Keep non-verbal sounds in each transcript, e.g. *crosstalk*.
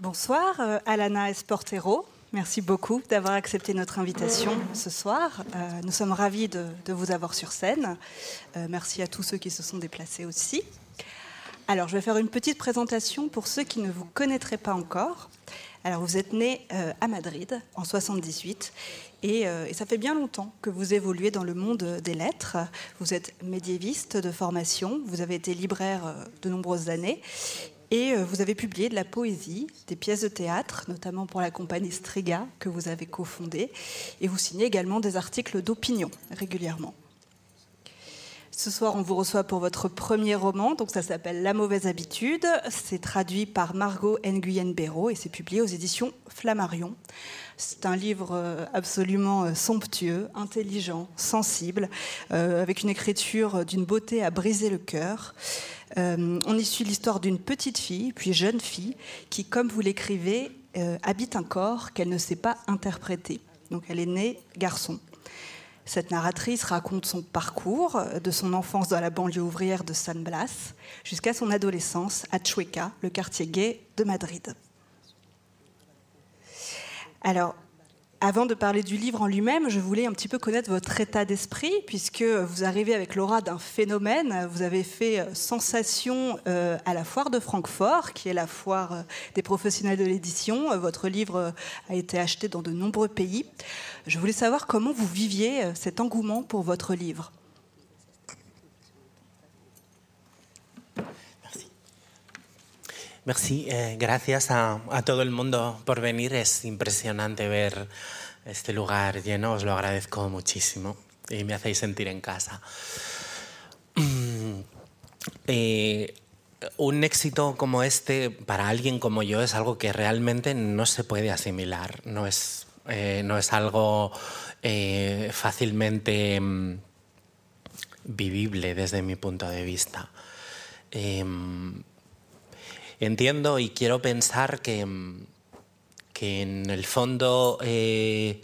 Bonsoir, euh, Alana Esportero. Merci beaucoup d'avoir accepté notre invitation ce soir. Euh, nous sommes ravis de, vous avoir sur scène. Euh, merci à tous ceux qui se sont déplacés aussi. Alors, je vais faire une petite présentation pour ceux qui ne vous connaîtraient pas encore. Alors, vous êtes né à Madrid en 78 et, ça fait bien longtemps que vous évoluez dans le monde des lettres. Vous êtes médiéviste de formation, vous avez été libraire de nombreuses années et euh, vous avez publié de la poésie, des pièces de théâtre, notamment pour la compagnie Striga que vous avez cofondée. Et vous signez également des articles d'opinion régulièrement. Ce soir, on vous reçoit pour votre premier roman, donc ça s'appelle La mauvaise habitude. C'est traduit par Margot Nguyen Béraud et c'est publié aux éditions Flammarion. C'est un livre euh, absolument euh, somptueux, intelligent, sensible, euh, avec une écriture d'une beauté à briser le cœur. On y suit l'histoire d'une petite fille, puis jeune fille, qui, comme vous l'écrivez, habite un corps qu'elle ne sait pas interpréter. Donc elle est née garçon. Cette narratrice raconte son parcours euh, de son enfance dans la banlieue ouvrière de San Blas jusqu'à son adolescence à Chueca, le quartier gay de Madrid. Alors, avant de parler du livre en lui-même, je voulais un petit peu connaître votre état d'esprit, puisque vous arrivez avec l'aura d'un phénomène. Vous avez fait sensation euh, à la foire de Francfort, qui est la foire euh, des professionnels de l'édition. Votre livre a été acheté dans de nombreux pays. Je voulais savoir comment vous viviez euh, cet engouement pour votre livre. Merci, eh, gracias a, a, todo el mundo por venir. Es impresionante ver este lugar lleno, os lo agradezco muchísimo y me hacéis sentir en casa. *clears throat* Eh, un éxito como este para alguien como yo es algo que realmente no se puede asimilar, no es, eh, no es algo eh, fácilmente mm, vivible desde mi punto de vista. Em, entiendo y quiero pensar que, que en el fondo eh,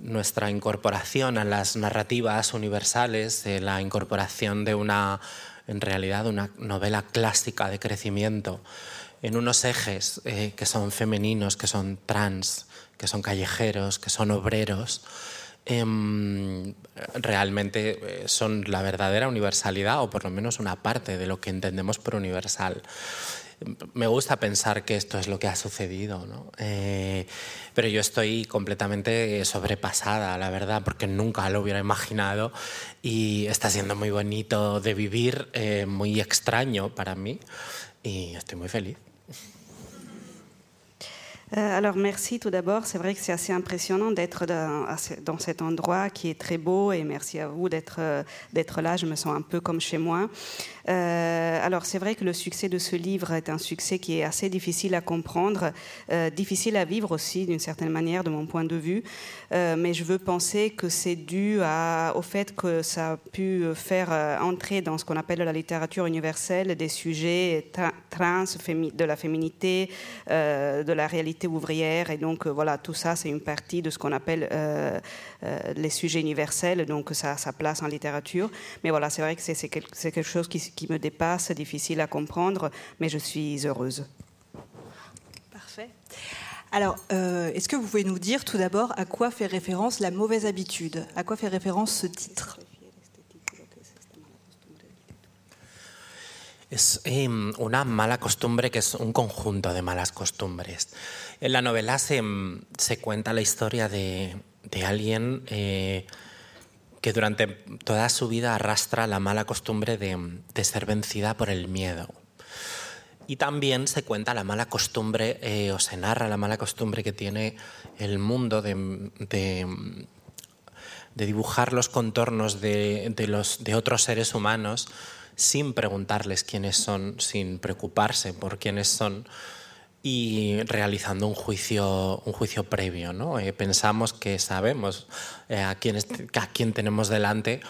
nuestra incorporación a las narrativas universales, la incorporación de una, en realidad, una novela clásica de crecimiento en unos ejes que son femeninos, que son trans, que son callejeros, que son obreros, eh, realmente son la verdadera universalidad o por lo menos una parte de lo que entendemos por universal me gusta pensar que esto es lo que ha sucedido, ¿no? eh, pero yo estoy completamente sobrepasada, la verdad, porque nunca lo hubiera imaginado y está siendo muy bonito de vivir, eh, muy extraño para mí y estoy muy feliz. Euh, alors merci tout d'abord. C'est vrai que c'est assez impressionnant d'être dans, cet endroit qui est très beau et merci à vous d'être euh, là. Je me sens un peu comme chez moi. Euh, alors c'est vrai que le succès de ce livre est un succès qui est assez difficile à comprendre, difficile à vivre aussi d'une certaine manière de mon point de vue. Mais je veux penser que c'est dû au fait que ça a pu faire entrer dans ce qu'on appelle la littérature universelle des sujets tra trans, de la féminité, de la réalité ouvrière. Et donc, euh, voilà, tout ça, c'est une partie de ce qu'on appelle euh, euh, les sujets universels, donc ça a sa place en littérature. Mais voilà, c'est vrai que c'est quelque, chose qui, me dépasse, difficile à comprendre, mais je suis heureuse. Parfait. Alors, est-ce que vous pouvez nous dire tout d'abord à quoi fait référence la mauvaise habitude? À quoi fait référence ce titre? Es eh, una mala costumbre que es un conjunto de malas costumbres. En la novela se, se cuenta la historia de, de alguien eh, que durante toda su vida arrastra la mala costumbre de, de, ser vencida por el miedo. Y también se cuenta la mala costumbre, eh, o se narra la mala costumbre que tiene el mundo de, de, de dibujar los contornos de, los, de otros seres humanos sin preguntarles quiénes son, sin preocuparse por quiénes son y realizando un juicio, un juicio previo. ¿no? Eh, pensamos que sabemos eh, a, quién es, a quién tenemos delante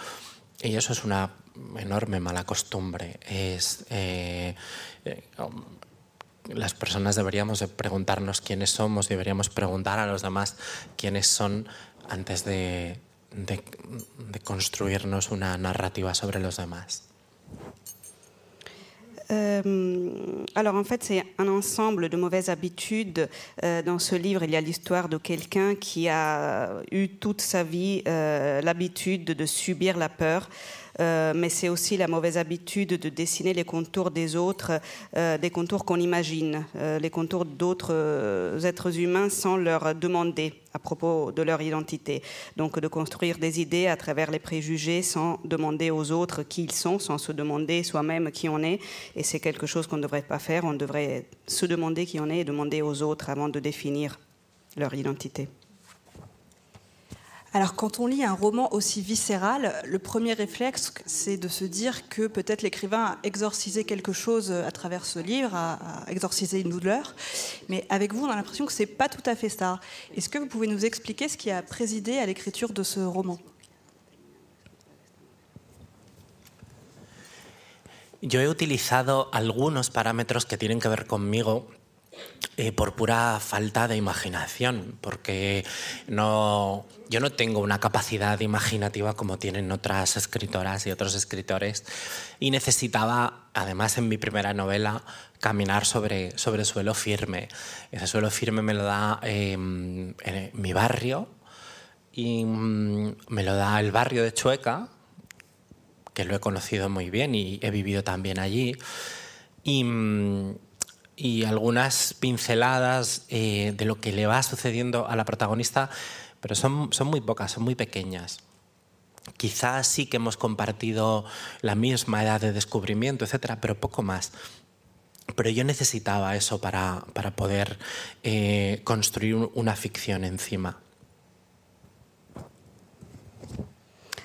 y eso es una enorme mala costumbre. Es, eh, las personas deberíamos preguntarnos quiénes somos, deberíamos preguntar a los demás quiénes son antes de, de, de construirnos una narrativa sobre los demás. Euh, alors en fait, c'est un ensemble de mauvaises habitudes. Euh, dans ce livre, il y a l'histoire de quelqu'un qui a eu toute sa vie euh, l'habitude de subir la peur. Euh, mais c'est aussi la mauvaise habitude de dessiner les contours des autres, euh, des contours qu'on imagine, euh, les contours d'autres êtres humains sans leur demander à propos de leur identité. Donc de construire des idées à travers les préjugés sans demander aux autres qui ils sont, sans se demander soi-même qui on est. Et c'est quelque chose qu'on ne devrait pas faire. On devrait se demander qui on est et demander aux autres avant de définir leur identité. Alors quand on lit un roman aussi viscéral, le premier réflexe, c'est de se dire que peut-être l'écrivain a exorcisé quelque chose à travers ce livre, a, exorcisé une douleur. Mais avec vous, on a l'impression que ce n'est pas tout à fait ça. Est-ce que vous pouvez nous expliquer ce qui a présidé à l'écriture de ce roman? Yo he utilizado algunos parámetros que tienen que ver conmigo Eh, por pura falta de imaginación, porque no, yo no tengo una capacidad imaginativa como tienen otras escritoras y otros escritores y necesitaba, además en mi primera novela, caminar sobre, sobre suelo firme. Ese suelo firme me lo da em, en mi barrio y mm, me lo da el barrio de Chueca, que lo he conocido muy bien y he vivido también allí. Y mm, y algunas pinceladas eh, de lo que le va sucediendo a la protagonista, pero son, son muy pocas, son muy pequeñas. Quizás sí que hemos compartido la misma edad de descubrimiento, etcétera, pero poco más. Pero yo necesitaba eso para, para poder eh, construir una ficción encima.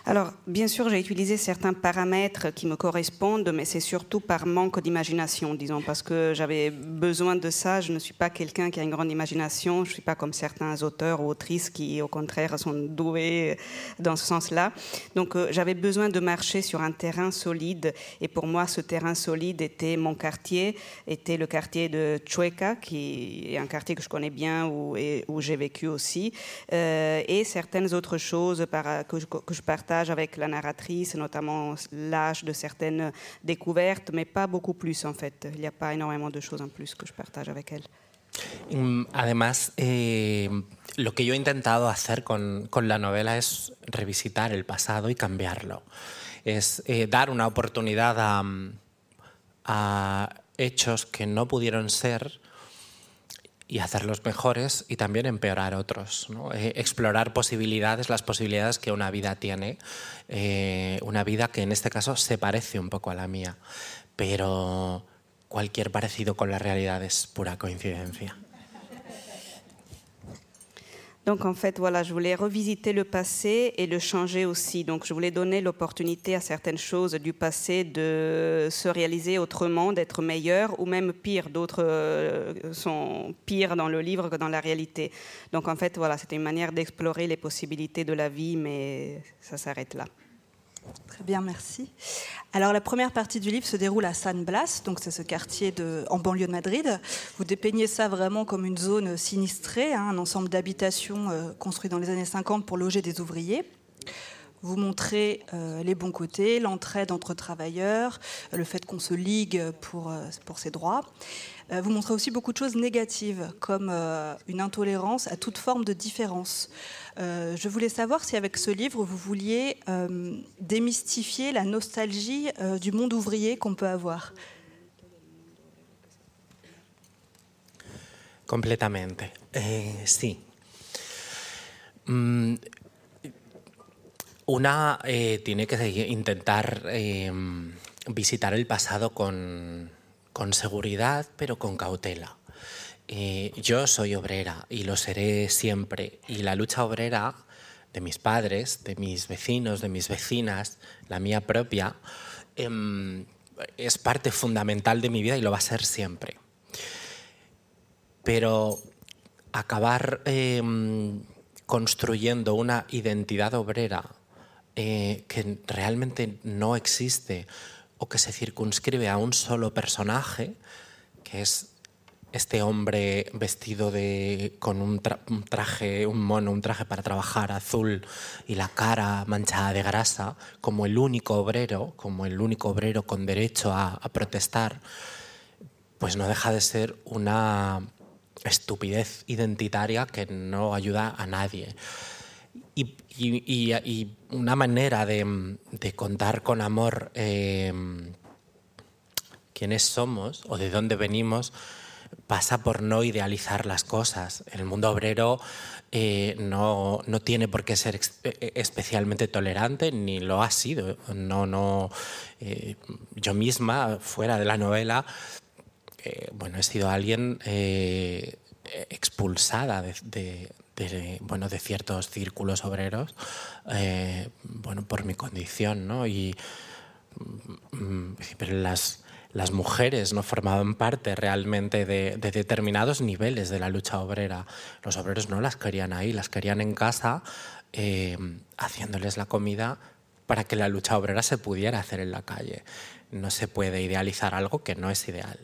Alors, bien sûr, j'ai utilisé certains paramètres qui me correspondent, mais c'est surtout par manque d'imagination, disons, parce que j'avais besoin de ça. Je ne suis pas quelqu'un qui a une grande imagination. Je ne suis pas comme certains auteurs ou autrices qui, au contraire, sont doués dans ce sens-là. Donc, euh, j'avais besoin de marcher sur un terrain solide. Et pour moi, ce terrain solide était mon quartier, était le quartier de Chueca, qui est un quartier que je connais bien, où, où j'ai vécu aussi, euh, et certaines autres choses que je partage avec la narratrice, notamment l'âge de certaines découvertes, mais pas beaucoup plus en fait. Il n'y a pas énormément de choses en plus que je partage avec elle. Mm, además, eh, lo que yo he intentado hacer con, con, la novela es revisitar el pasado y cambiarlo. Es eh, dar una oportunidad a, a hechos que no pudieron ser y hacerlos mejores y también empeorar otros. Eh, explorar posibilidades, las posibilidades que una vida tiene, eh, una vida que en este caso se parece un poco a la mía, pero cualquier parecido con la realidad es pura coincidencia. Donc en fait, voilà, je voulais revisiter le passé et le changer aussi. Donc je voulais donner l'opportunité à certaines choses du passé de se réaliser autrement, d'être meilleur ou même pire. D'autres euh, sont pires dans le livre que dans la réalité. Donc en fait, voilà, c'était une manière d'explorer les possibilités de la vie, mais ça s'arrête là. Très bien, merci. Alors la première partie du livre se déroule à San Blas, donc c'est ce quartier en banlieue de Madrid. Vous dépeignez ça vraiment comme une zone sinistrée, hein, un ensemble d'habitations euh, construites dans les années 50 pour loger des ouvriers. Vous montrez euh, les bons côtés, l'entraide entre travailleurs, le fait qu'on se ligue pour, euh, pour ses droits. Euh, vous montrez aussi beaucoup de choses négatives, comme euh, une intolérance à toute forme de différence. Euh, je voulais savoir si avec ce livre, vous vouliez démystifier la nostalgie du monde ouvrier qu'on peut avoir. Completamente. Eh, sí. Mm, una eh, tiene que intentar eh, visitar el pasado con, con seguridad, pero con cautela. Yo soy obrera y lo seré siempre. Y la lucha obrera de mis padres, de mis vecinos, de mis vecinas, la mía propia, em, es parte fundamental de mi vida y lo va a ser siempre. Pero acabar em, construyendo una identidad obrera eh, que realmente no existe o que se circunscribe a un solo personaje, que es este hombre vestido de, con un, traje, un mono, un traje para trabajar azul y la cara manchada de grasa, como el único obrero, como el único obrero con derecho a, protestar, pues no deja de ser una estupidez identitaria que no ayuda a nadie. Una manera de, contar con amor eh, quiénes somos o de dónde venimos pasa por no idealizar las cosas. El mundo obrero eh, no, no, tiene por qué ser eh, especialmente tolerante, ni lo ha sido. No, no, yo misma, fuera de la novela, bueno, he sido alguien expulsada de, bueno, de ciertos círculos obreros bueno, por mi condición. ¿no? Y, mm, pero las las mujeres no formaban parte realmente de, determinados niveles de la lucha obrera. Los obreros no las querían ahí, las querían en casa eh, haciéndoles la comida para que la lucha obrera se pudiera hacer en la calle. No se puede idealizar algo que no es ideal.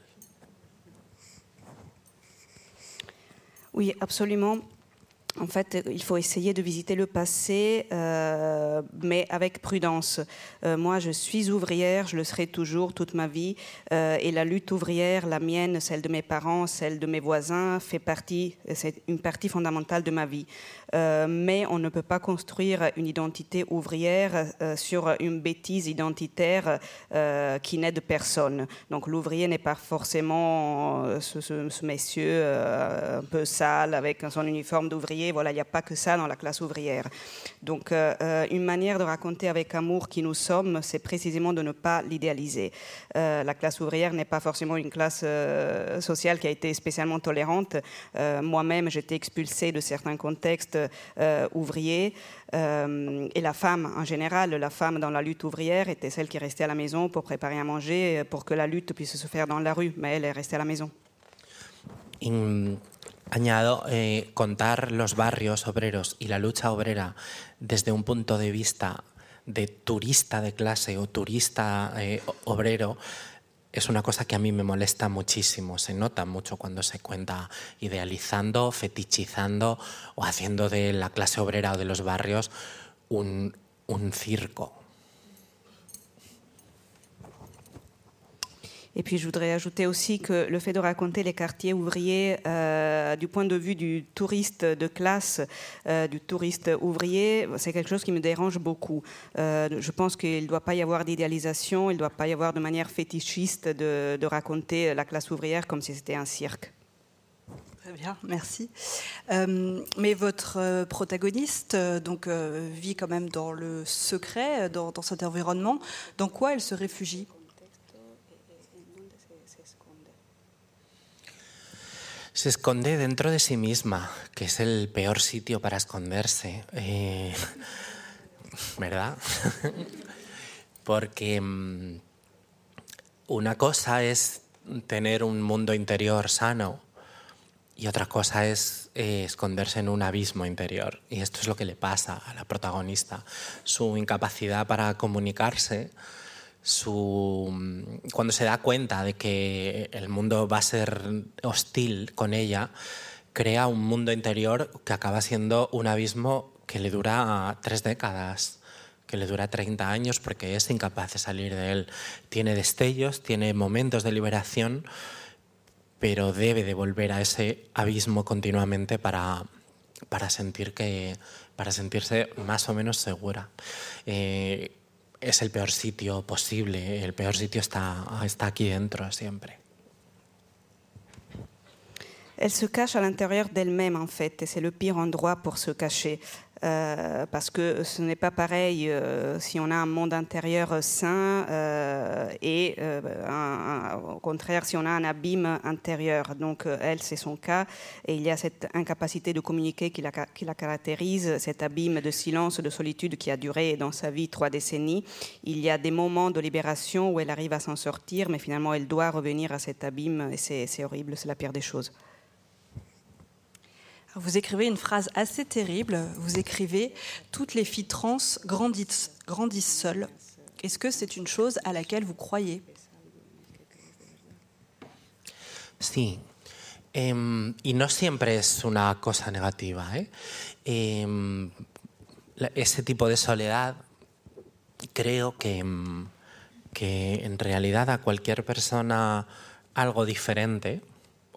Oui, absolument. En fait, il faut essayer de visiter le passé, euh, mais avec prudence. Euh, moi, je suis ouvrière, je le serai toujours toute ma vie, euh, et la lutte ouvrière, la mienne, celle de mes parents, celle de mes voisins, fait partie, c'est une partie fondamentale de ma vie. Mais on ne peut pas construire une identité ouvrière sur une bêtise identitaire qui n'aide personne. Donc, l'ouvrier n'est pas forcément ce, ce monsieur un peu sale avec son uniforme d'ouvrier voilà, il n'y a pas que ça dans la classe ouvrière. Donc, euh, euh, une manière de raconter avec amour qui nous sommes, c'est précisément de ne pas l'idéaliser. Euh, la classe ouvrière n'est pas forcément une classe sociale qui a été spécialement tolérante. Moi-même, j'étais expulsée de certains contextes ouvriers. et la femme, en général, la femme dans la lutte ouvrière était celle qui restait à la maison pour préparer à manger, pour que la lutte puisse se faire dans la rue, mais elle est restée à la maison. Añado, eh, contar los barrios obreros y la lucha obrera desde un punto de vista de turista de clase o turista eh, obrero es una cosa que a mí me molesta muchísimo. Se nota mucho cuando se cuenta idealizando, fetichizando o haciendo de la clase obrera o de los barrios un circo. Et puis je voudrais ajouter aussi que le fait de raconter les quartiers ouvriers euh, du point de vue du touriste de classe, euh, du touriste ouvrier, c'est quelque chose qui me dérange beaucoup. Euh, je pense qu'il ne doit pas y avoir d'idéalisation, il ne doit pas y avoir de manière fétichiste de, raconter la classe ouvrière comme si c'était un cirque. Très bien, merci. mais votre protagoniste donc, vit quand même dans le secret, dans cet environnement. Dans quoi elle se réfugie? Se esconde dentro de sí misma, que es el peor sitio para esconderse. Eh, *laughs* ¿Verdad? *laughs* Porque mm, una cosa es tener un mundo interior sano y otra cosa es eh, esconderse en un abismo interior. Y esto es lo que le pasa a la protagonista. Su incapacidad para comunicarse su, cuando se da cuenta de que el mundo va a ser hostil con ella, crea un mundo interior que acaba siendo un abismo que le dura tres décadas, que le dura 30 años porque es incapaz de salir de él. Tiene destellos, tiene momentos de liberación, pero debe de volver a ese abismo continuamente para, para, sentir que, para sentirse más o menos segura. Eh, es el peor sitio posible, el peor sitio está, está aquí dentro siempre. Elle se cache à l'intérieur d'elle-même en fait, et c'est le pire endroit pour se cacher. Euh, parce que ce n'est pas pareil euh, si on a un monde intérieur sain euh, et au contraire si on a un abîme intérieur. Donc elle, c'est son cas, et il y a cette incapacité de communiquer qui la, qui la, caractérise, cet abîme de silence, de solitude qui a duré dans sa vie trois décennies. Il y a des moments de libération où elle arrive à s'en sortir, mais finalement elle doit revenir à cet abîme, et c'est horrible, c'est la pire des choses. Vous écrivez une phrase assez terrible. Vous écrivez Toutes les filles trans grandissent, seules. Est-ce que c'est une chose à laquelle vous croyez? Sí. Em, y no siempre es una cosa negativa. ¿eh? Em, ese tipo de soledad creo que, que en realidad a cualquier persona algo diferente,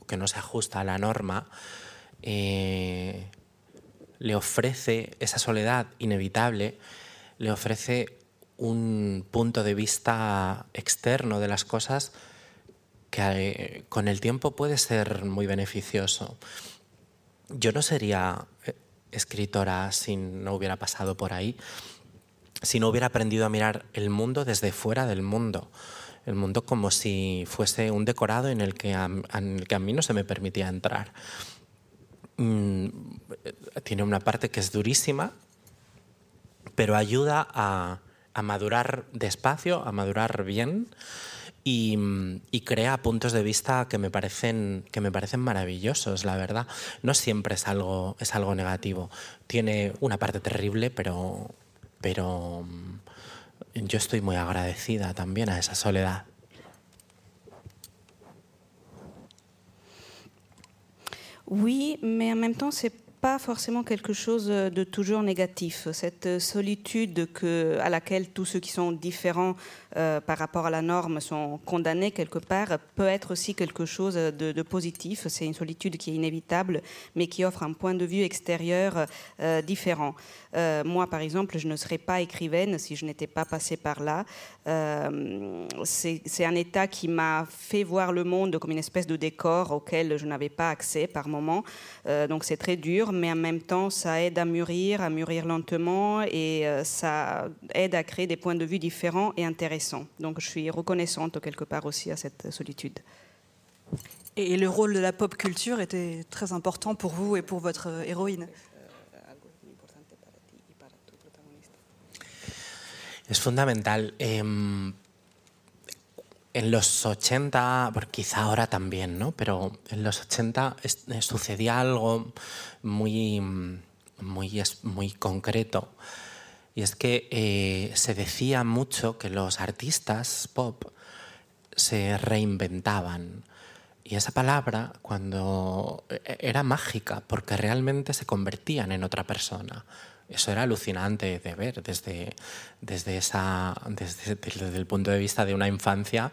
que no se ajusta a la norma, eh, le ofrece esa soledad inevitable, le ofrece un punto de vista externo de las cosas que eh, con el tiempo puede ser muy beneficioso. Yo no sería eh, escritora si no hubiera pasado por ahí, si no hubiera aprendido a mirar el mundo desde fuera del mundo, el mundo como si fuese un decorado en el que en el que a mí no se me permitía entrar. Mm, tiene una parte que es durísima, pero ayuda a, madurar despacio, a madurar bien y, crea puntos de vista que me, parecen, que me parecen maravillosos, la verdad. No siempre es algo, es algo negativo. Tiene una parte terrible, pero, pero mm, yo estoy muy agradecida también a esa soledad. Oui, mais en même temps, c'est pas forcément quelque chose de toujours négatif. Cette solitude à laquelle tous ceux qui sont différents euh, par rapport à la norme sont condamnés quelque part peut être aussi quelque chose de, positif. C'est une solitude qui est inévitable, mais qui offre un point de vue extérieur euh, différent. Euh, moi, par exemple, je ne serais pas écrivaine si je n'étais pas passée par là. c'est un état qui m'a fait voir le monde comme une espèce de décor auquel je n'avais pas accès par moment. donc c'est très dur, mais en même temps, ça aide à mûrir, à mûrir lentement, et ça aide à créer des points de vue différents et intéressants. Donc je suis reconnaissante quelque part aussi à cette solitude. Et le rôle de la pop culture était très important pour vous et pour votre héroïne? Es fundamental. Eh, en los 80, porque quizá ahora también, ¿no? Pero en los 80 eh, sucedía algo muy, muy, muy concreto y es que eh, se decía mucho que los artistas pop se reinventaban. Y esa palabra cuando e-, era mágica, porque realmente se convertían en otra persona. Eso era alucinante de ver desde, desde, esa, desde, desde el punto de vista de una infancia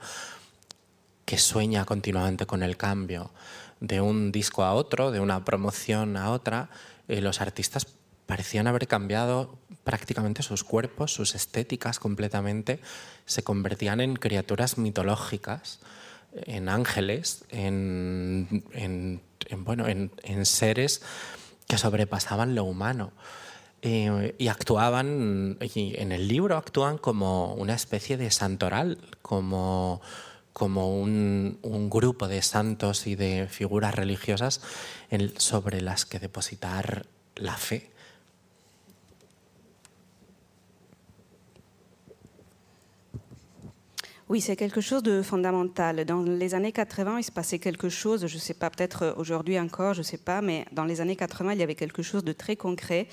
que sueña continuamente con el cambio. De un disco a otro, de una promoción a otra, eh, los artistas parecían haber cambiado prácticamente sus cuerpos, sus estéticas completamente, se convertían en criaturas mitológicas, en ángeles, en, bueno, en, seres que sobrepasaban lo humano. Eh, y actuaban, en el libro actúan como una especie de santoral, como, como un, grupo de santos y de figuras religiosas sobre las que depositar la fe. Oui, c'est quelque chose de fondamental. Dans les années 80, il se passait quelque chose, je ne sais pas, peut-être aujourd'hui encore, je ne sais pas, mais dans les années 80, il y avait quelque chose de très concret,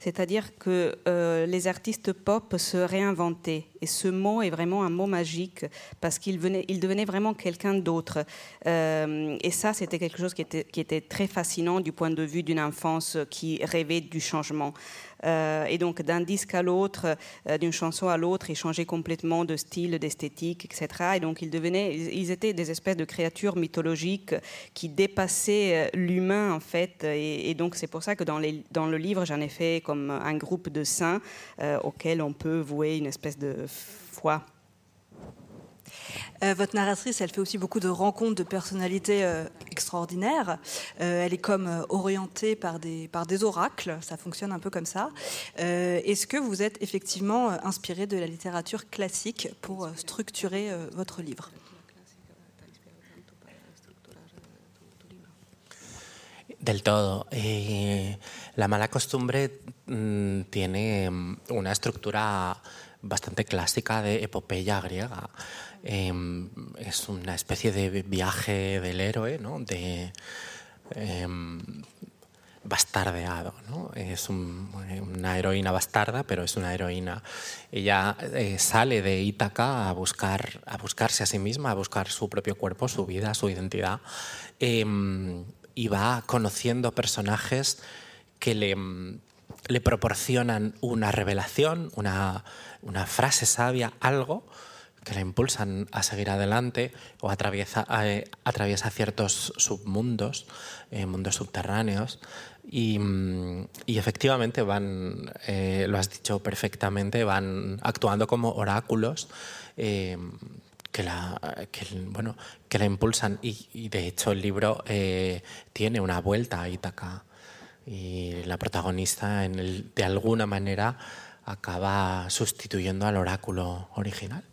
c'est-à-dire que euh, les artistes pop se réinventaient. Et ce mot est vraiment un mot magique parce qu'il il devenait vraiment quelqu'un d'autre. Euh, et ça, c'était quelque chose qui était, très fascinant du point de vue d'une enfance qui rêvait du changement. Euh, et donc d'un disque à l'autre, d'une chanson à l'autre, ils changeaient complètement de style, d'esthétique, etc. Et donc ils devenaient, ils étaient des espèces de créatures mythologiques qui dépassaient l'humain en fait. Et, donc c'est pour ça que dans, le livre, j'en ai fait un groupe de saints auxquels on peut vouer une espèce de foi. Euh, votre narratrice, elle fait aussi beaucoup de rencontres de personnalités euh, extraordinaires. Euh, elle est comme orientée par des oracles, ça fonctionne un peu comme ça. Est-ce que vous êtes effectivement inspiré de la littérature classique pour structurer votre livre? Del todo. Eh, la mala costumbre mm, tiene mm, una estructura bastante clásica de epopeya griega. Em, es una especie de viaje del héroe, ¿no? de, em, bastardeado. ¿no? Es una heroína bastarda, pero es una heroína. Ella eh, sale de Ítaca a, buscar, a buscarse a sí misma, a buscar su propio cuerpo, su vida, su identidad, em, y va conociendo personajes que le, le proporcionan una revelación, una, una frase sabia, algo que la impulsan a seguir adelante o atraviesa, eh, atraviesa ciertos submundos, eh, mundos subterráneos. Y, mm, y efectivamente van, eh, lo has dicho perfectamente, van actuando como oráculos que la, que, bueno, que la impulsan. Y, y, de hecho el libro tiene una vuelta a Ítaca. Y la protagonista en el, de alguna manera acaba sustituyendo al oráculo original.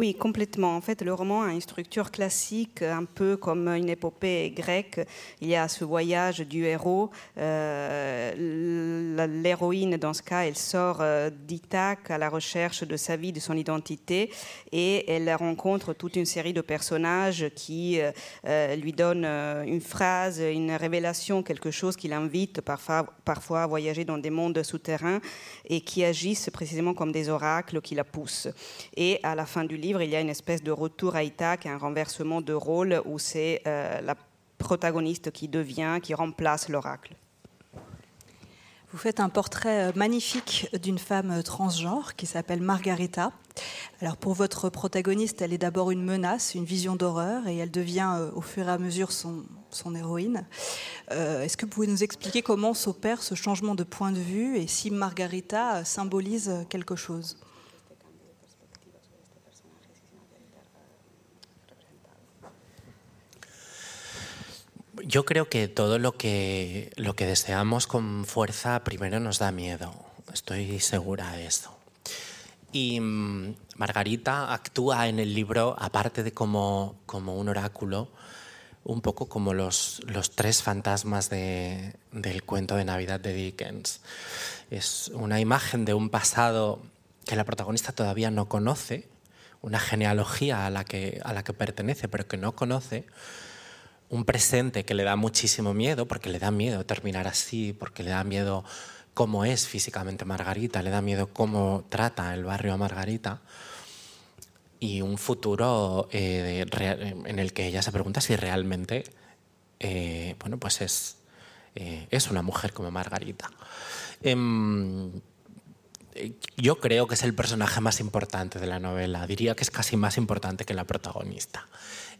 Oui, complètement. En fait, le roman a une structure classique, un peu comme une épopée grecque. Il y a ce voyage du héros. Euh, l'héroïne, dans ce cas, elle sort euh, d'Ithaque à la recherche de sa vie, de son identité, et elle rencontre toute une série de personnages qui euh, lui donnent une phrase, une révélation, quelque chose qui l'invite parfois, parfois à voyager dans des mondes souterrains et qui agissent précisément comme des oracles qui la poussent. Et à la fin du livre, il y a une espèce de retour à Ithaque, un renversement de rôle où c'est euh, la protagoniste qui devient, qui remplace l'oracle. Vous faites un portrait euh, magnifique d'une femme euh, transgenre qui s'appelle Margarita. Alors pour votre protagoniste, elle est d'abord une menace, une vision d'horreur, et elle devient au fur et à mesure son, son héroïne. Est-ce que vous pouvez nous expliquer comment s'opère ce changement de point de vue et si Margarita symbolise quelque chose? Yo creo que todo lo que, lo que deseamos con fuerza primero nos da miedo. Estoy segura de eso. Y mm, Margarita actúa en el libro, aparte de como, como un oráculo, un poco como los, los tres fantasmas de, del cuento de Navidad de Dickens. Es una imagen de un pasado que la protagonista todavía no conoce, una genealogía a la que, a la que pertenece, pero que no conoce un presente que le da muchísimo miedo, porque le da miedo terminar así, porque le da miedo cómo es físicamente Margarita, le da miedo cómo trata el barrio a Margarita, y un futuro eh, en el que ella se pregunta si realmente eh, bueno, pues es, eh, es una mujer como Margarita. Em, yo creo que es el personaje más importante de la novela, diría que es casi más importante que la protagonista.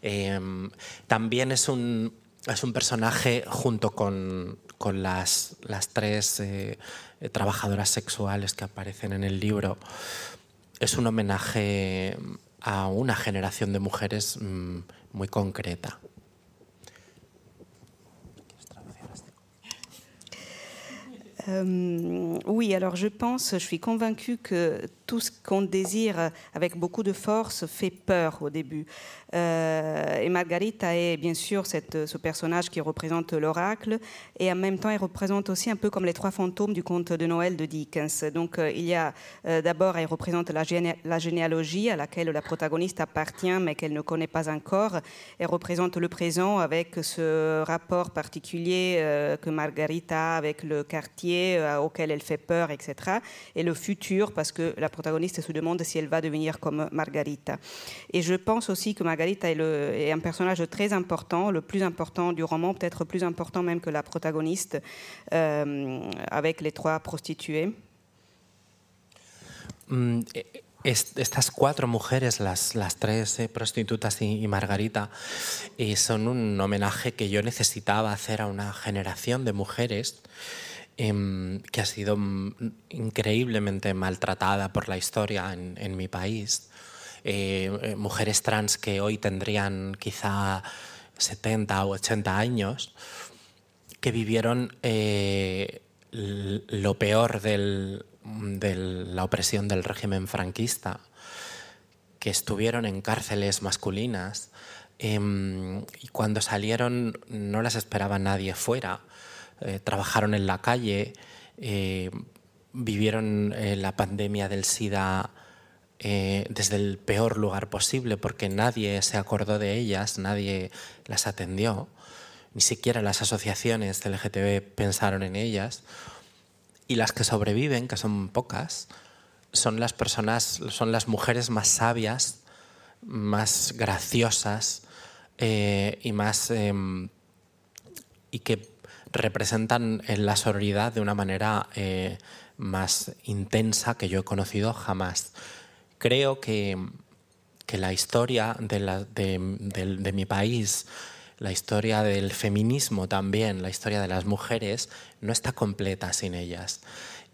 Em, también es un, es un personaje junto con, con las, las, tres eh, trabajadoras sexuales que aparecen en el libro. Es un homenaje a una generación de mujeres mm, muy concreta. Euh, oui, alors je pense, je suis convaincue que tout ce qu'on désire avec beaucoup de force fait peur au début. Euh, et Margarita est bien sûr cette, ce personnage qui représente l'oracle, et en même temps, elle représente aussi un peu comme les trois fantômes du conte de Noël de Dickens. Donc, euh, il y a d'abord, elle représente la, la, généalogie à laquelle la protagoniste appartient, mais qu'elle ne connaît pas encore. Elle représente le présent avec ce rapport particulier que Margarita avec le quartier euh, auquel elle fait peur, etc. Et le futur, parce que la protagoniste se demande si elle va devenir comme Margarita. Et je pense aussi que Margarita est, le, est un personnage très important, le plus important du roman, peut-être plus important même que la protagoniste, euh, avec les trois prostituées. Mm, estas cuatro mujeres, las, las tres eh, prostitutas y, y Margarita, eh, son un homenaje que yo necesitaba hacer a una generación de mujeres Em, que ha sido increíblemente maltratada por la historia en, mi país. Eh, eh, mujeres trans que hoy tendrían quizá 70 o 80 años, que vivieron eh, lo peor de la opresión del régimen franquista, que estuvieron en cárceles masculinas em, y cuando salieron no las esperaba nadie fuera eh, trabajaron en la calle, eh, vivieron eh, la pandemia del SIDA desde el peor lugar posible, porque nadie se acordó de ellas, nadie las atendió, ni siquiera las asociaciones LGTB pensaron en ellas. Y las que sobreviven, que son pocas, son las personas, son las mujeres más sabias, más graciosas y más em, y que representan la sororidad de una manera eh, más intensa que yo he conocido jamás. Creo que, que la historia de, mi país, la historia del feminismo también, la historia de las mujeres, no está completa sin ellas.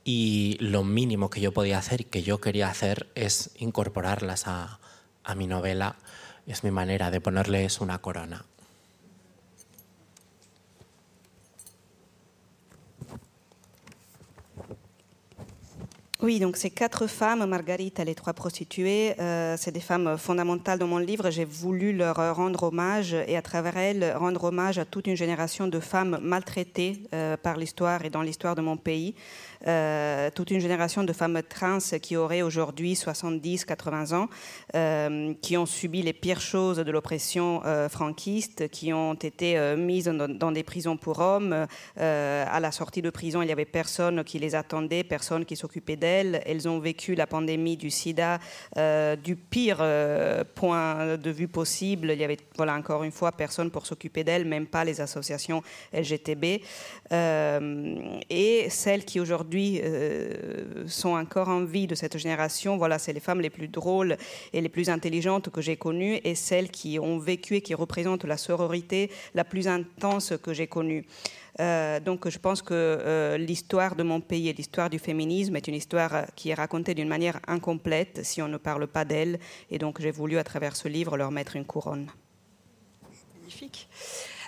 Y lo mínimo que yo podía hacer y que yo quería hacer es incorporarlas a mi novela. Es mi manera de ponerles una corona. Oui, donc ces quatre femmes, Marguerite et les trois prostituées, euh, c'est des femmes fondamentales dans mon livre. J'ai voulu leur rendre hommage et à travers elles rendre hommage à toute une génération de femmes maltraitées euh, par l'histoire et dans l'histoire de mon pays. Euh, toute une génération de femmes trans qui auraient aujourd'hui 70, 80 ans, euh, qui ont subi les pires choses de l'oppression euh, franquiste, qui ont été mises dans, des prisons pour hommes. à la sortie de prison, il y avait personne qui les attendait, personne qui s'occupait d'elles. Elles ont vécu la pandémie du sida du pire point de vue possible. Il y avait, voilà, encore une fois, personne pour s'occuper d'elles, même pas les associations LGTB. et celles qui aujourd'hui euh, sont encore en vie de cette génération, voilà, c'est les femmes les plus drôles et les plus intelligentes que j'ai connues et celles qui ont vécu et qui représentent la sororité la plus intense que j'ai connue. Euh, donc je pense que euh, l'histoire de mon pays et l'histoire du féminisme est une histoire qui est racontée d'une manière incomplète si on ne parle pas d'elle. Et donc j'ai voulu à travers ce livre leur mettre une couronne. Magnifique.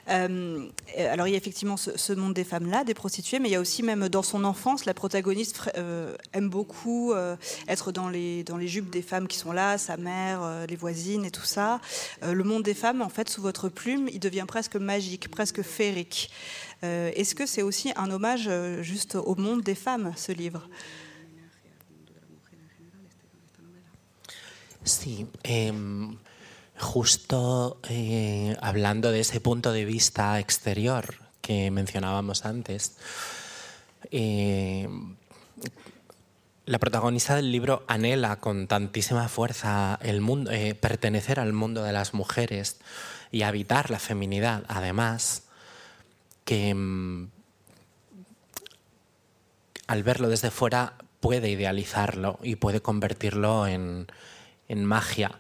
Euh, alors il y a effectivement ce, monde des femmes-là, des prostituées, mais il y a aussi même dans son enfance, la protagoniste euh, aime beaucoup euh, être dans les, dans les jupes des femmes qui sont là, sa mère, les voisines et tout ça. le monde des femmes, en fait, sous votre plume, il devient presque magique, presque féerique. Est-ce que c'est aussi un hommage juste au monde des femmes, ce livre? Si, Justo eh, hablando de ese punto de vista exterior que mencionábamos antes, eh, la protagonista del libro anhela con tantísima fuerza el mundo, eh, pertenecer al mundo de las mujeres y habitar la feminidad, además, que mm, al verlo desde fuera puede idealizarlo y puede convertirlo en magia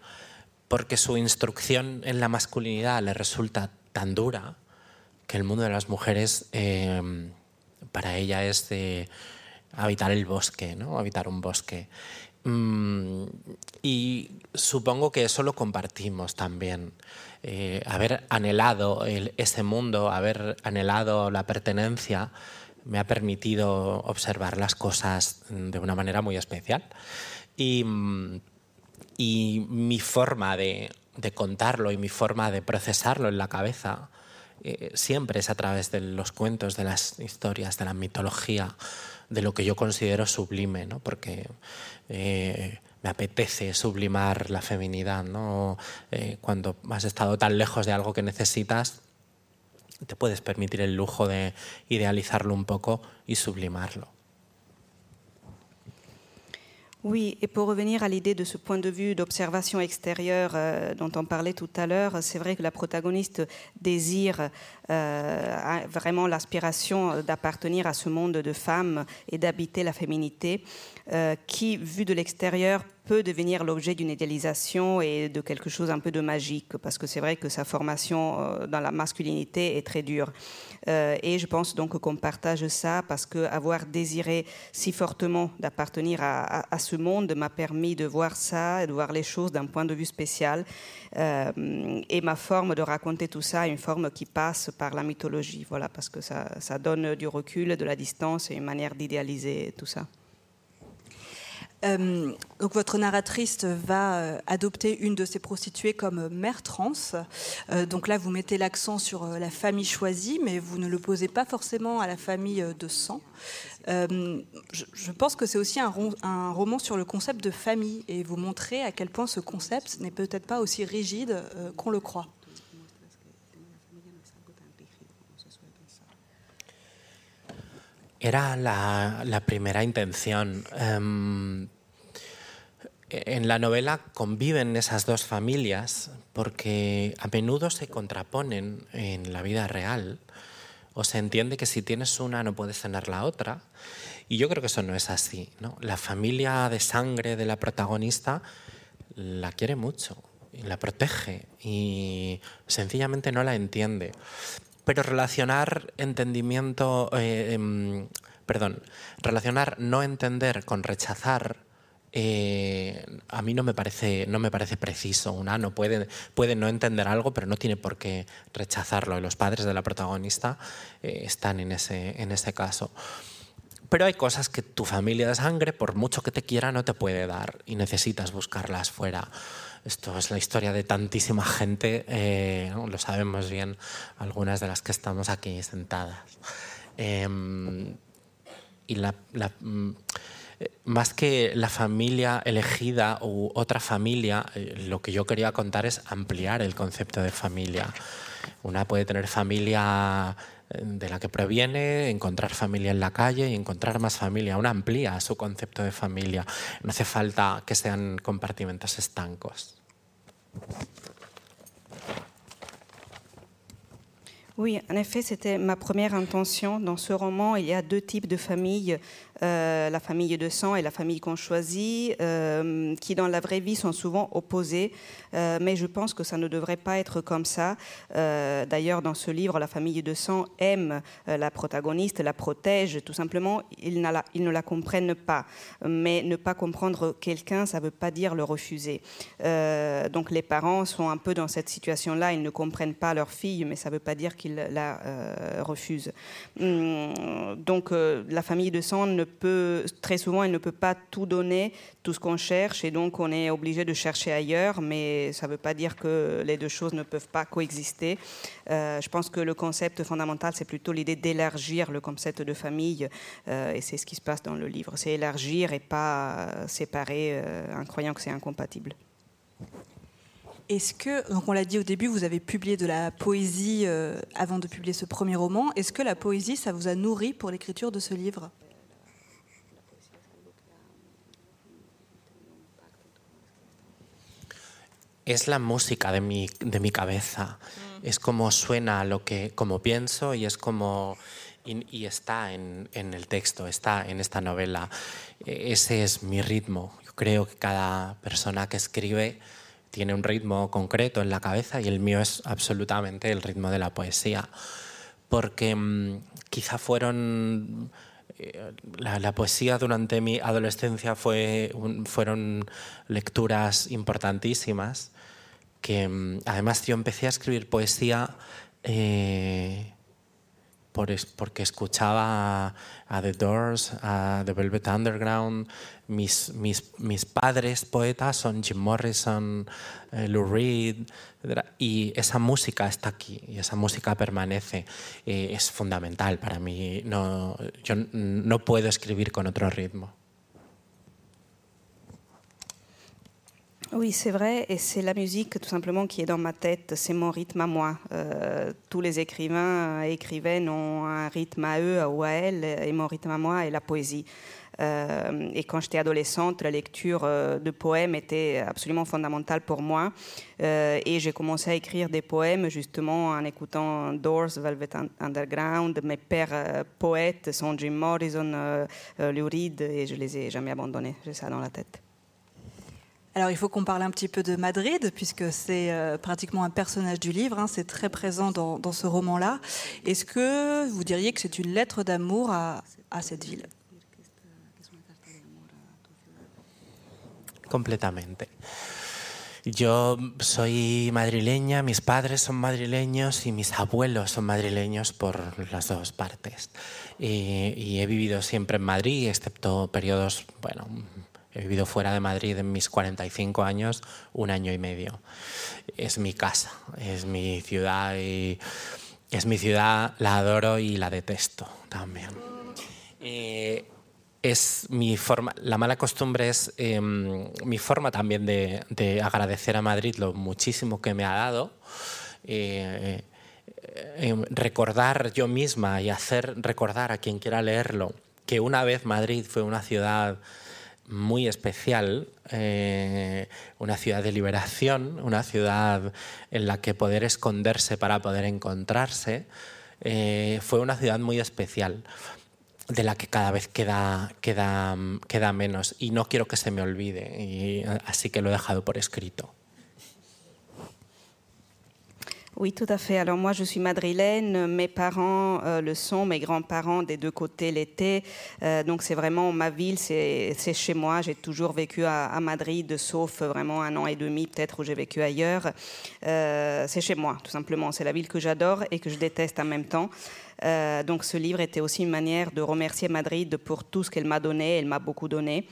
porque su instrucción en la masculinidad le resulta tan dura que el mundo de las mujeres eh, para ella es de habitar el bosque, ¿no? habitar un bosque. Mm, y supongo que eso lo compartimos también. Eh, haber anhelado ese mundo, haber anhelado la pertenencia, me ha permitido observar las cosas de una manera muy especial. Y, mm, y mi forma de, contarlo y mi forma de procesarlo en la cabeza eh, siempre es a través de los cuentos, de las historias, de la mitología, de lo que yo considero sublime, ¿no? porque eh, me apetece sublimar la feminidad. ¿no? Eh, cuando has estado tan lejos de algo que necesitas, te puedes permitir el lujo de idealizarlo un poco y sublimarlo. Oui, et pour revenir à l'idée de ce point de vue d'observation extérieure euh, dont on parlait tout à l'heure, c'est vrai que la protagoniste désire euh, vraiment l'aspiration d'appartenir à ce monde de femmes et d'habiter la féminité, euh, qui, vu de l'extérieur, peut devenir l'objet d'une idéalisation et de quelque chose un peu de magique, parce que c'est vrai que sa formation euh, dans la masculinité est très dure. Euh, et je pense donc qu'on partage ça, parce qu'avoir désiré si fortement d'appartenir à, ce monde m'a permis de voir ça, de voir les choses d'un point de vue spécial. Euh, et ma forme de raconter tout ça une forme qui passe par la mythologie, voilà, parce que ça, ça donne du recul, de la distance et une manière d'idéaliser tout ça. Euh, donc votre narratrice va euh, adopter une de ses prostituées comme mère trans. Euh, donc là, vous mettez l'accent sur euh, la famille choisie, mais vous ne le posez pas forcément à la famille euh, de sang. Euh, je, pense que c'est aussi un, roman sur le concept de famille et vous montrez à quel point ce concept n'est peut-être pas aussi rigide euh, qu'on le croit. Era la, primera intención. Em, en la novela conviven esas dos familias porque a menudo se contraponen en la vida real. O se entiende que si tienes una no puedes tener la otra. Y yo creo que eso no es así. ¿no? La familia de sangre de la protagonista la quiere mucho y la protege y sencillamente no la entiende. Pero relacionar entendimiento, eh, em, perdón, relacionar no entender con rechazar, eh, a mí no me parece, no me parece preciso. Una no puede, puede no entender algo, pero no tiene por qué rechazarlo. Los padres de la protagonista eh, están en ese, en ese caso. Pero hay cosas que tu familia de sangre, por mucho que te quiera, no te puede dar y necesitas buscarlas fuera. Esto es la historia de tantísima gente, eh, lo sabemos bien, algunas de las que estamos aquí sentadas. Eh, y mm, eh, más que la familia elegida u otra familia, eh, lo que yo quería contar es ampliar el concepto de familia. Una puede tener familia de la que proviene, encontrar familia en la calle y encontrar más familia. Una amplía su concepto de familia. No hace falta que sean compartimentos estancos. Oui, en effet, c'était ma première intention. Dans ce roman, il y a deux types de familles, euh, la famille de sang et la famille qu'on choisit, euh, qui dans la vraie vie sont souvent opposées. Euh, mais je pense que ça ne devrait pas être comme ça. D'ailleurs, dans ce livre, la famille de sang aime la protagoniste, la protège. Tout simplement, ils, ils ne la comprennent pas. Mais ne pas comprendre quelqu'un, ça ne veut pas dire le refuser. Donc les parents sont un peu dans cette situation-là. Ils ne comprennent pas leur fille, mais ça ne veut pas dire qu'ils la refusent. Hum, donc la famille de sang ne très souvent, elle ne peut pas tout donner, tout ce qu'on cherche, et donc on est obligé de chercher ailleurs, mais ça ne veut pas dire que les deux choses ne peuvent pas coexister. Euh, je pense que le concept fondamental, c'est plutôt l'idée d'élargir le concept de famille, euh, et c'est ce qui se passe dans le livre. C'est élargir et pas séparer euh, en croyant que c'est incompatible. Est-ce que, donc on l'a dit au début, vous avez publié de la poésie avant de publier ce premier roman. Est-ce que la poésie, ça vous a nourri pour l'écriture de ce livre? Es la música de mi, de mi cabeza. Es como suena lo que, como pienso y es como. Y, y está en, en el texto, está en esta novela. E- Ese es mi ritmo. Yo creo que cada persona que escribe tiene un ritmo concreto en la cabeza y el mío es absolutamente el ritmo de la poesía. Porque mm, quizá fueron eh, la, la poesía durante mi adolescencia fue un- fueron lecturas importantísimas que mm, además yo empecé a escribir poesía eh, por porque escuchaba a, The Doors, a The Velvet Underground. Mis, mis, mis padres poetas son Jim Morrison, eh, Lou Reed, y esa música está aquí y esa música permanece. Eh, es fundamental para mí. No, yo no puedo escribir con otro ritmo. Oui, c'est vrai, et c'est la musique tout simplement qui est dans ma tête, c'est mon rythme à moi. Euh, tous les écrivains et écrivaines ont un rythme à eux ou à elles, et mon rythme à moi est la poésie. Euh, et quand j'étais adolescente, la lecture euh, de poèmes était absolument fondamentale pour moi. Euh, et j'ai commencé à écrire des poèmes justement en écoutant Doors, Velvet Un- Underground. Mes pères euh, poètes sont Jim Morrison, euh, euh, Lou Reed, et je les ai jamais abandonnés. J'ai ça dans la tête. Alors il faut qu'on parle un petit peu de Madrid, puisque c'est euh, pratiquement un personnage du livre, hein, c'est très présent dans, ce roman-là. Est-ce que vous diriez que c'est une lettre d'amour à, à cette ville? Completamente. Yo soy madrileña, mis padres son madrileños y mis abuelos son madrileños por las dos partes. Y, y he vivido siempre en Madrid, excepto periodos, bueno, He vivido fuera de Madrid en mis 45 años un año y medio. Es mi casa, es mi ciudad y es mi ciudad, la adoro y la detesto también. Eh, es mi forma, la mala costumbre es em, mi forma también de, agradecer a Madrid lo muchísimo que me ha dado. Eh, em, recordar yo misma y hacer recordar a quien quiera leerlo que una vez Madrid fue una ciudad muy especial, eh, una ciudad de liberación, una ciudad en la que poder esconderse para poder encontrarse, eh, fue una ciudad muy especial de la que cada vez queda, queda, queda menos y no quiero que se me olvide, así que lo he dejado por escrito. Oui, tout à fait. Alors moi, je suis madrilène. Mes parents euh, le sont, mes grands-parents des deux côtés l'étaient. Euh, donc c'est vraiment ma ville, c'est chez moi. J'ai toujours vécu à, Madrid, sauf vraiment un an et demi peut-être où j'ai vécu ailleurs. Euh, c'est chez moi, tout simplement. C'est la ville que j'adore et que je déteste en même temps. Euh, donc ce livre était aussi une manière de remercier Madrid pour tout ce qu'elle m'a donné, elle m'a beaucoup donné,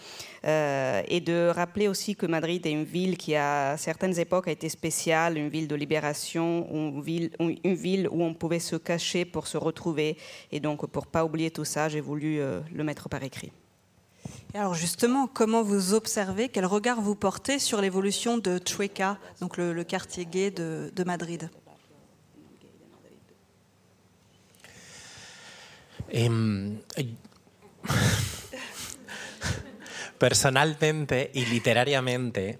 euh, et de rappeler aussi que Madrid est une ville qui à certaines époques a été spéciale, une ville de libération, une ville, où on pouvait se cacher pour se retrouver, et donc pour pas oublier tout ça, j'ai voulu euh, le mettre par écrit. alors justement, comment vous observez, quel regard vous portez sur l'évolution de Chueca, donc le, quartier gay de Madrid? Em, personalmente y literariamente,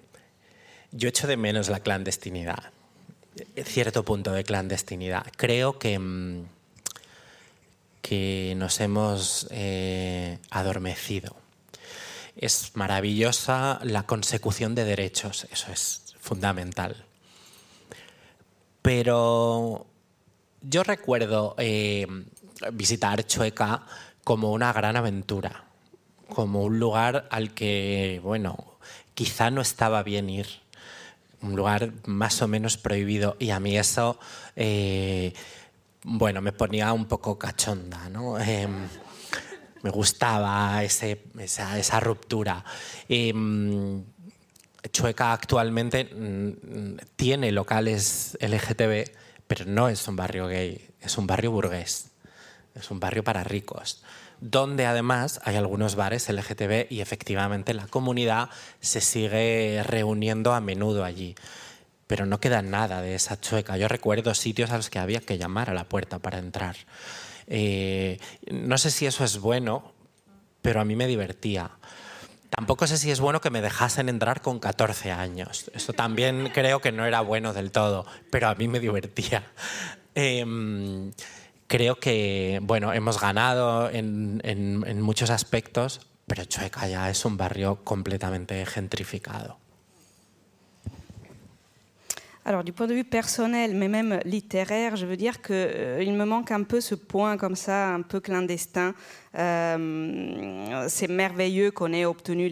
yo echo de menos la clandestinidad, cierto punto de clandestinidad. Creo que, em, que nos hemos eh, adormecido. Es maravillosa la consecución de derechos, eso es fundamental. Pero yo recuerdo em, visitar Chueca como una gran aventura, como un lugar al que, bueno, quizá no estaba bien ir, un lugar más o menos prohibido y a mí eso, eh, bueno, me ponía un poco cachonda, ¿no? Em, me gustaba ese, esa, ruptura. Em, Chueca actualmente mm, tiene locales LGTB, pero no es un barrio gay, es un barrio burgués es un barrio para ricos, donde además hay algunos bares LGTB y efectivamente la comunidad se sigue reuniendo a menudo allí. Pero no queda nada de esa chueca. Yo recuerdo sitios a los que había que llamar a la puerta para entrar. Eh, no sé si eso es bueno, pero a mí me divertía. Tampoco sé si es bueno que me dejasen entrar con 14 años. Eso también creo que no era bueno del todo, pero a mí me divertía. Em, creo que, bueno, hemos ganado en, en, en muchos aspectos, pero Chueca ya es un barrio completamente gentrificado. Alors du point de vue personnel, mais même littéraire, je veux dire qu'il euh, me manque un peu ce point comme ça, un peu clandestin, euh, c'est merveilleux qu'on ait obtenu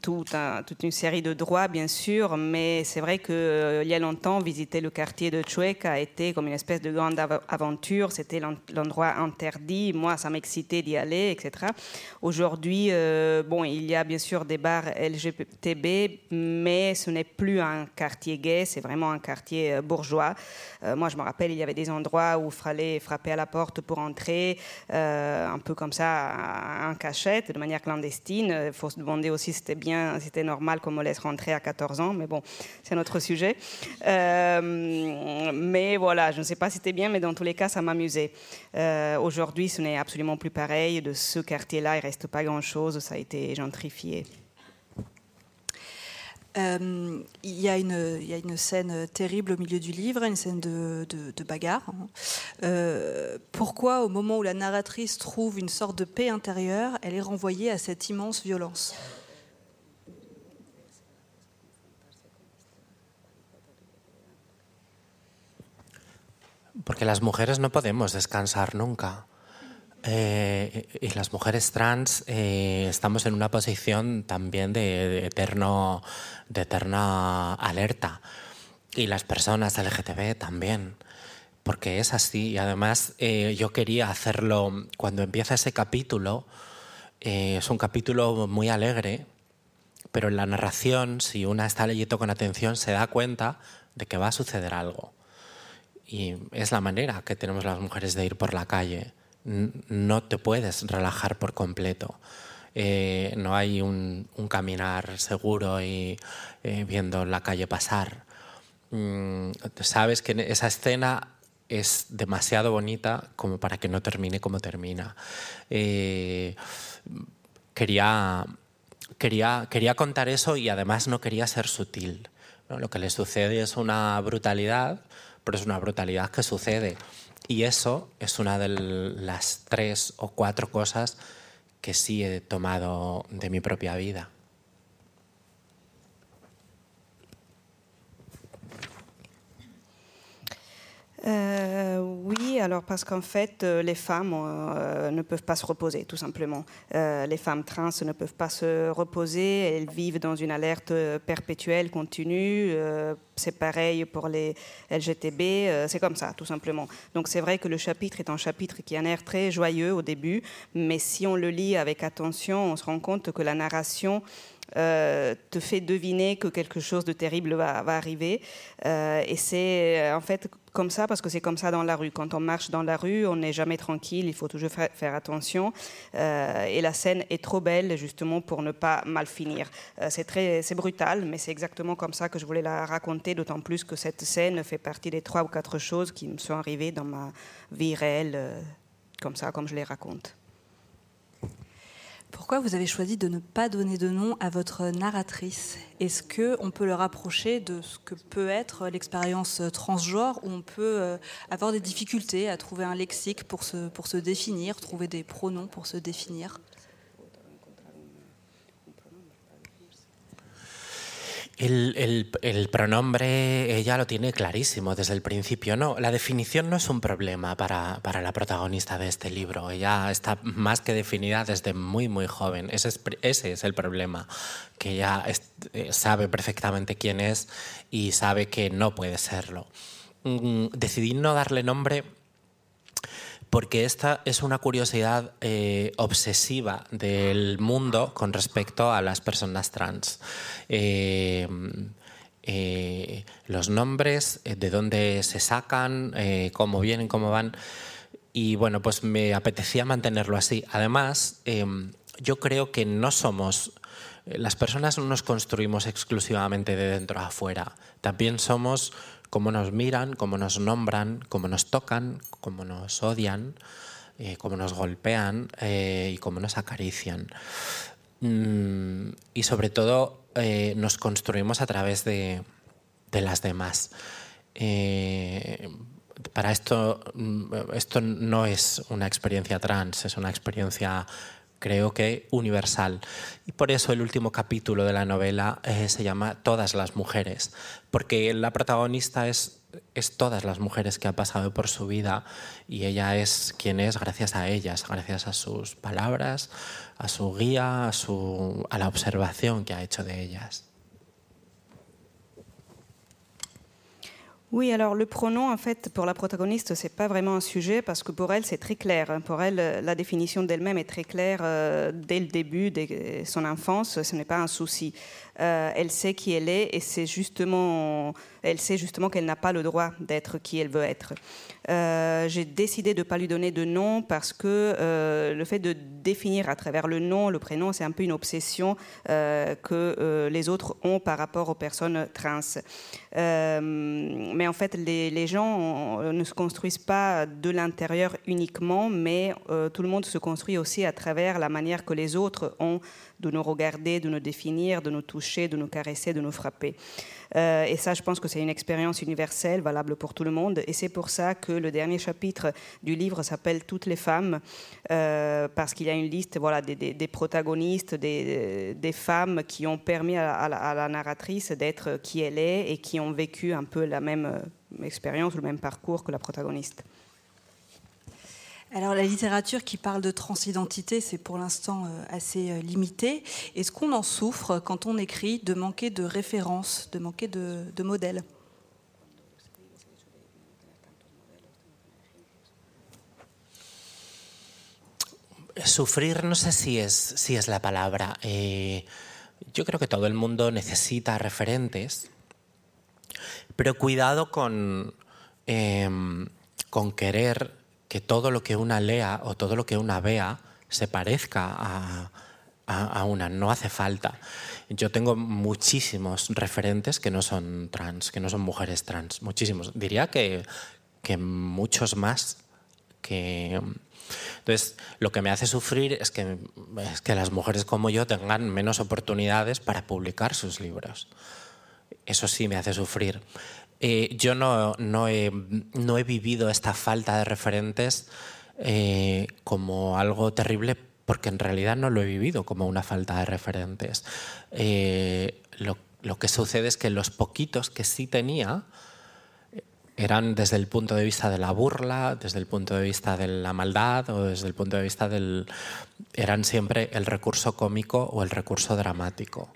toute une série de droits, bien sûr, mais c'est vrai qu'il euh, y a longtemps, visiter le quartier de Chueca a été comme une espèce de grande aventure. C'était l'endroit interdit. Moi, ça m'excitait d'y aller, etc. Aujourd'hui, euh, bon, il y a bien sûr des bars LGTB, mais ce n'est plus un quartier gay, c'est vraiment un quartier bourgeois. moi, je me rappelle, il y avait des endroits où il fallait frapper à la porte pour entrer. Un peu comme ça en cachette, de manière clandestine. Il faut se demander aussi si c'était bien, si c'était normal qu'on me laisse rentrer à 14 ans, mais bon, c'est un autre sujet. Euh, mais voilà, je ne sais pas si c'était bien, mais dans tous les cas, ça m'amusait. Euh, aujourd'hui, ce n'est absolument plus pareil. De ce quartier-là, il reste pas grand-chose. Ça a été gentrifié. Euh, il, y a une, y a une, scène terrible au milieu du livre, une scène de, bagarre. Hein. Euh, pourquoi, au moment où la narratrice trouve une sorte de paix intérieure, elle est renvoyée à cette immense violence? Porque las mujeres no podemos descansar nunca. Eh, y las mujeres trans eh, estamos en una posición también de, eterno, de eterna alerta. Y las personas LGTB también. Porque es así. Y además eh, yo quería hacerlo cuando empieza ese capítulo. Eh, es un capítulo muy alegre, pero en la narración, si una está leyendo con atención, se da cuenta de que va a suceder algo. Y es la manera que tenemos las mujeres de ir por la calle. No te puedes relajar por completo. Eh, no hay un, caminar seguro y eh, viendo la calle pasar. Mm, sabes que esa escena es demasiado bonita como para que no termine como termina. Eh, quería, quería, quería contar eso y además no quería ser sutil. Lo que le sucede es una brutalidad, pero es una brutalidad que sucede. Y eso es una de las tres o cuatro cosas que sí he tomado de mi propia vida. Euh, oui, alors parce qu'en fait, euh, les femmes euh, ne peuvent pas se reposer, tout simplement. les femmes trans ne peuvent pas se reposer, elles vivent dans une alerte perpétuelle, continue. c'est pareil pour les LGTB, c'est comme ça, tout simplement. Donc c'est vrai que le chapitre est un chapitre qui a un air très joyeux au début, mais si on le lit avec attention, on se rend compte que la narration te fait deviner que quelque chose de terrible va, arriver. et c'est en fait comme ça parce que c'est comme ça dans la rue. Quand on marche dans la rue, on n'est jamais tranquille, il faut toujours faire attention. Euh, et la scène est trop belle justement pour ne pas mal finir. Euh, c'est c'est brutal, mais c'est exactement comme ça que je voulais la raconter. D'autant plus que cette scène fait partie des trois ou quatre choses qui me sont arrivées dans ma vie réelle, euh, comme ça, comme je les raconte. Pourquoi vous avez choisi de ne pas donner de nom à votre narratrice? Est-ce que on peut le rapprocher de ce que peut être l'expérience transgenre où on peut euh, avoir des difficultés à trouver un lexique pour se, pour se définir, trouver des pronoms pour se définir? El, pronombre ella lo tiene clarísimo desde el principio. No, la definición no es un problema para, la protagonista de este libro. Ella está más que definida desde muy, muy joven. Ese es, ese es el problema, que ella eh, sabe perfectamente quién es y sabe que no puede serlo. Mm, decidí no darle nombre porque esta es una curiosidad eh, obsesiva del mundo con respecto a las personas trans. Eh, eh, los nombres, de dónde se sacan, cómo vienen, cómo van. Y bueno, pues me apetecía mantenerlo así. Además, yo creo que no somos las personas no nos construimos exclusivamente de dentro a afuera. También somos cómo nos miran, cómo nos nombran, cómo nos tocan, cómo nos odian, eh, cómo nos golpean eh, y cómo nos acarician. Mm, y sobre todo eh, nos construimos a través de, de las demás. para esto, mm, esto no es una experiencia trans, es una experiencia creo que universal. Y por eso el último capítulo de la novela eh, se llama Todas las mujeres, porque la protagonista es, es todas las mujeres que ha pasado por su vida y ella es quien es gracias a ellas, gracias a sus palabras, a su guía, a, su, a la observación que ha hecho de ellas. Oui, alors le pronom, en fait, pour la protagoniste, c'est pas vraiment un sujet parce que pour elle, c'est très clair. Pour elle, la définition d'elle-même est très claire euh, dès le début de son enfance. Ce n'est pas un souci. Euh, elle sait qui elle est et c'est justement, elle sait justement qu'elle n'a pas le droit d'être qui elle veut être. Euh, j'ai décidé de ne pas lui donner de nom parce que euh, le fait de définir à travers le nom, le prénom, c'est un peu une obsession que les autres ont par rapport aux personnes trans. mais en fait, les, les gens ne se construisent pas de l'intérieur uniquement, mais tout le monde se construit aussi à travers la manière que les autres ont de nous regarder, de nous définir, de nous toucher, de nous caresser, de nous frapper. Euh, et ça, je pense que c'est une expérience universelle, valable pour tout le monde. Et c'est pour ça que le dernier chapitre du livre s'appelle Toutes les femmes, euh, parce qu'il y a une liste voilà, des, protagonistes, des, femmes qui ont permis à, la, narratrice d'être qui elle est et qui ont vécu un peu la même euh, expérience, le même parcours que la protagoniste. Alors la littérature qui parle de transidentité, c'est pour l'instant euh, assez euh, limité. Est-ce qu'on en souffre quand on écrit de manquer de références, de manquer de, modèles Sufrir no sé si es, si es la palabra. Eh, yo creo que todo el mundo necesita referentes, pero cuidado con, em, con querer que todo lo que una lea o todo lo que una vea se parezca a, a, una. No hace falta. Yo tengo muchísimos referentes que no son trans, que no son mujeres trans. Muchísimos. Diría que, que muchos más que entonces, lo que me hace sufrir es que, es que las mujeres como yo tengan menos oportunidades para publicar sus libros. Eso sí me hace sufrir. Eh, yo no, no, he, no, he, vivido esta falta de referentes eh, como algo terrible porque en realidad no lo he vivido como una falta de referentes. Eh, lo, lo, que sucede es que los poquitos que sí tenía, eran desde el punto de vista de la burla, desde el punto de vista de la maldad o desde el punto de vista del... eran siempre el recurso cómico o el recurso dramático.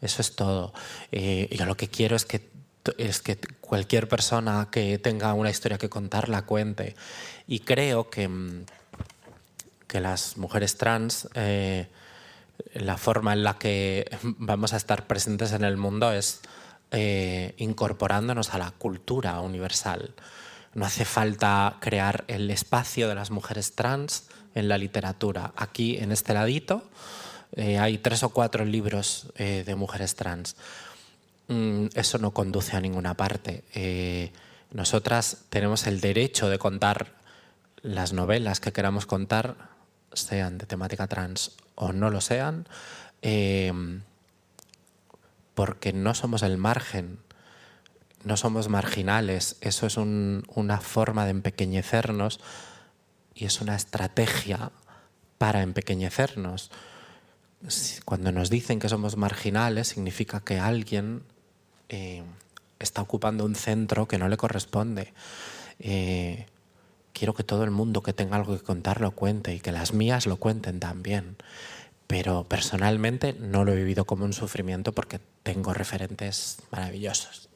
Eso es todo. Eh, yo lo que quiero es que, es que cualquier persona que tenga una historia que contar la cuente. Y creo que, mm, que las mujeres trans, eh, la forma en la que *laughs* vamos a estar presentes en el mundo es eh, incorporándonos a la cultura universal. No hace falta crear el espacio de las mujeres trans en la literatura. Aquí, en este ladito, eh, hay tres o cuatro libros de mujeres trans. Mm, eso no conduce a ninguna parte. nosotras tenemos el derecho de contar las novelas que queramos contar, sean de temática trans o no lo sean porque no somos el margen, no somos marginales. Eso es una forma de empequeñecernos y es una estrategia para empequeñecernos. Cuando nos dicen que somos marginales, significa que alguien eh, está ocupando un centro que no le corresponde. Eh, quiero que todo el mundo que tenga algo que contar lo cuente y que las mías lo cuenten también pero personalmente no lo he vivido como un sufrimiento porque tengo referentes maravillosos.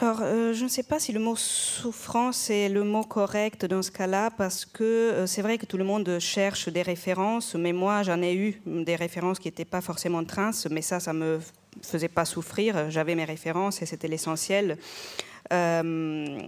Alors, euh, je ne sais pas si le mot souffrance est le mot correct dans ce cas-là, parce que euh, c'est vrai que tout le monde cherche des références, mais moi, j'en ai eu des références qui n'étaient pas forcément trans, mais ça, ça me faisait pas souffrir. J'avais mes références et c'était l'essentiel. Euh,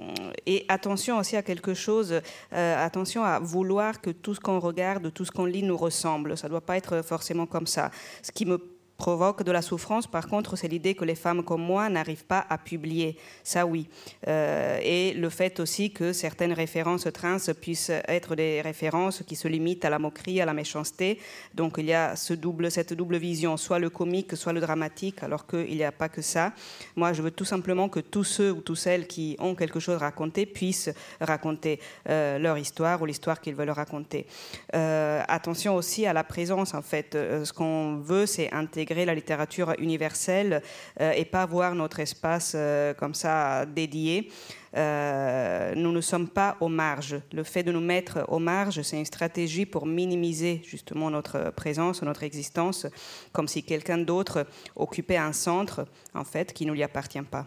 et attention aussi à quelque chose, attention à vouloir que tout ce qu'on regarde, tout ce qu'on lit nous ressemble. Ça ne doit pas être forcément comme ça. Ce qui me provoque de la souffrance, par contre, c'est l'idée que les femmes comme moi n'arrivent pas à publier. Ça, oui. Euh, et le fait aussi que certaines références trans puissent être des références qui se limitent à la moquerie, à la méchanceté. Donc, il y a ce double, cette double vision, soit le comique, soit le dramatique, alors qu'il n'y a pas que ça. Moi, je veux tout simplement que tous ceux ou toutes celles qui ont quelque chose à raconter puissent raconter euh, leur histoire ou l'histoire qu'ils veulent raconter. Euh, attention aussi à la présence, en fait. ce qu'on veut, c'est intégrer la littérature universelle euh, et pas voir notre espace euh, comme ça dédié. Euh, nous ne sommes pas aux marges. Le fait de nous mettre aux marges, c'est une stratégie pour minimiser justement notre présence, notre existence, comme si quelqu'un d'autre occupait un centre, en fait, qui ne lui appartient pas.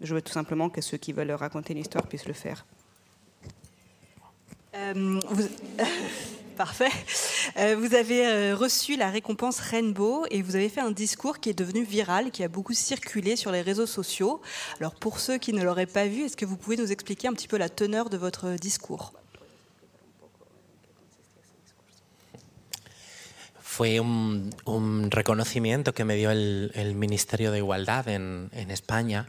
Je veux tout simplement que ceux qui veulent raconter une histoire puissent le faire. vous... *laughs* Parfait. Euh, vous avez euh, reçu la récompense Rainbow et vous avez fait un discours qui est devenu viral, qui a beaucoup circulé sur les réseaux sociaux. Alors pour ceux qui ne l'auraient pas vu, est-ce que vous pouvez nous expliquer un petit peu la teneur de votre discours? Fue un, un, que me dio el, el Ministerio de Igualdad en, en, España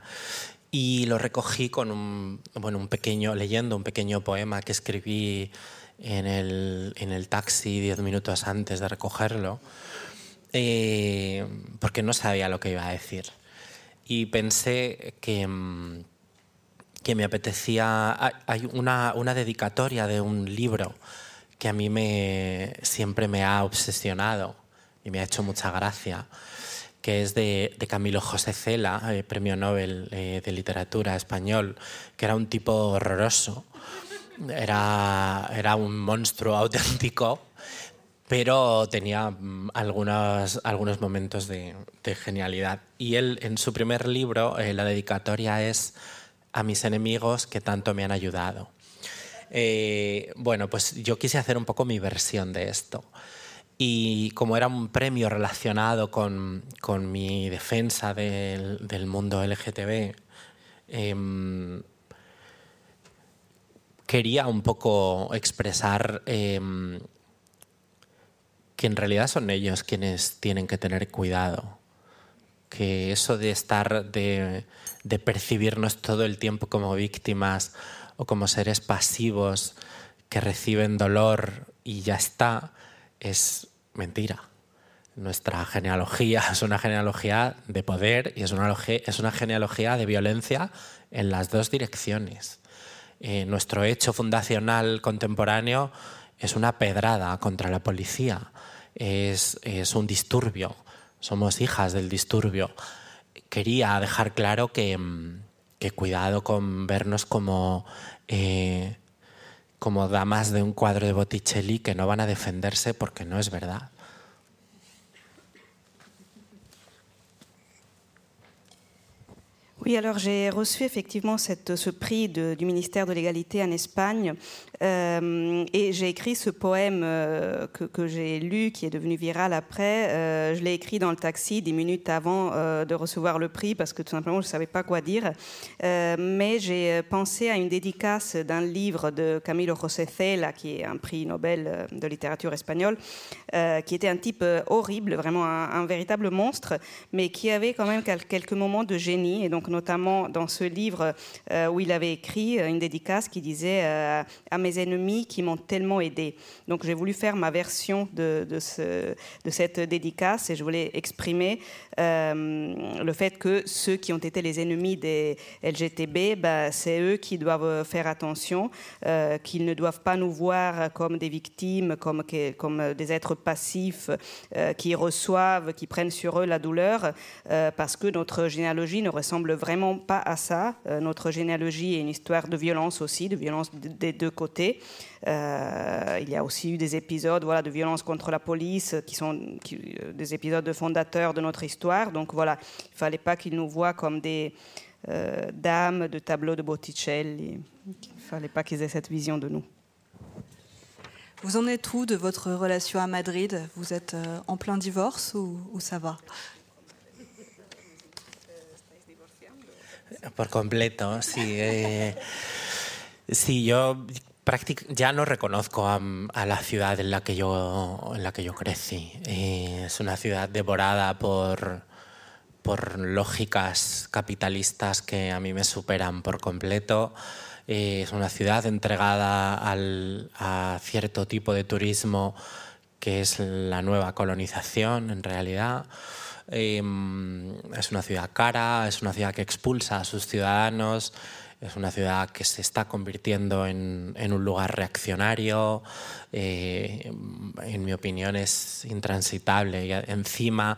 y lo recogí con un, bueno, un pequeño, leyendo un pequeño poema que escribí en el, en el taxi diez minutos antes de recogerlo, eh, porque no sabía lo que iba a decir. Y pensé que, mm, que me apetecía... Hay una, una dedicatoria de un libro que a mí me, siempre me ha obsesionado y me ha hecho mucha gracia, que es de, de Camilo José Cela, eh, premio Nobel eh, de Literatura español, que era un tipo horroroso, era, era un monstruo auténtico, pero tenía mm, algunos, algunos momentos de, de, genialidad. Y él, en su primer libro, eh, la dedicatoria es a mis enemigos que tanto me han ayudado. Eh, bueno, pues yo quise hacer un poco mi versión de esto. Y como era un premio relacionado con, con mi defensa del, del mundo LGTB, eh, quería un poco expresar eh, que en realidad son ellos quienes tienen que tener cuidado. Que eso de estar, de percibirnos todo el tiempo como víctimas o como seres pasivos que reciben dolor y ya está, es mentira. Nuestra genealogía *laughs* es una genealogía de poder y es una, es una genealogía de violencia en las dos direcciones. Eh, nuestro hecho fundacional contemporáneo es una pedrada contra la policía, es, es, un disturbio, somos hijas del disturbio. Quería dejar claro que, que cuidado con vernos como... Eh, como damas de un cuadro de Botticelli que no van a defenderse porque no es verdad. Oui, alors j'ai reçu effectivement ce prix du ministère de l'égalité en Espagne euh, et j'ai écrit ce poème euh, que, j'ai lu, qui est devenu viral après. Euh, je l'ai écrit dans le taxi dix minutes avant de recevoir le prix parce que tout simplement je ne savais pas quoi dire. Mais j'ai pensé à une dédicace d'un livre de Camilo José Cela, qui est un prix Nobel de littérature espagnole, qui était un type horrible, vraiment un, un, véritable monstre, mais qui avait quand même quelques moments de génie. Et donc notamment dans ce livre euh, où il avait écrit euh, une dédicace qui disait euh, à mes ennemis qui m'ont tellement aidé. Donc j'ai voulu faire ma version de, de, ce, de, cette dédicace et je voulais exprimer le fait que ceux qui ont été les ennemis des LGTB, bah, c'est eux qui doivent faire attention, qu'ils ne doivent pas nous voir comme des victimes, comme, comme des êtres passifs qui reçoivent, qui prennent sur eux la douleur, parce que notre généalogie ne ressemble vraiment pas à ça. Euh, notre généalogie est une histoire de violence aussi, de violence des deux côtés. Euh, il y a aussi eu des épisodes voilà, de violence contre la police qui sont euh, des épisodes de fondateurs de notre histoire. Donc voilà, il ne fallait pas qu'ils nous voient comme des dames de tableaux de Botticelli. Il ne fallait pas qu'ils aient cette vision de nous. Vous en êtes où de votre relation à Madrid? Vous êtes en plein divorce ou ça va? Por completo, sí. Eh, sí, yo ya no reconozco a, a, la ciudad en la que yo, en la que yo crecí. Eh, es una ciudad devorada por, por lógicas capitalistas que a mí me superan por completo. Eh, es una ciudad entregada al, a cierto tipo de turismo que es la nueva colonización en realidad. Eh, es una ciudad cara, es una ciudad que expulsa a sus ciudadanos, es una ciudad que se está convirtiendo en, en un lugar reaccionario, eh, en mi opinión es intransitable. Y encima,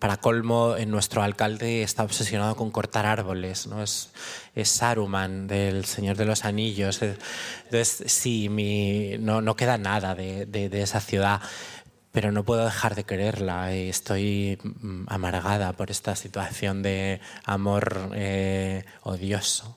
para colmo, nuestro alcalde está obsesionado con cortar árboles, ¿no? es, es Saruman del Señor de los Anillos. Entonces, sí, mi, no, no queda nada de, de, de esa ciudad pero no puedo dejar de quererla y estoy mm, amargada por esta situación de amor eh, odioso.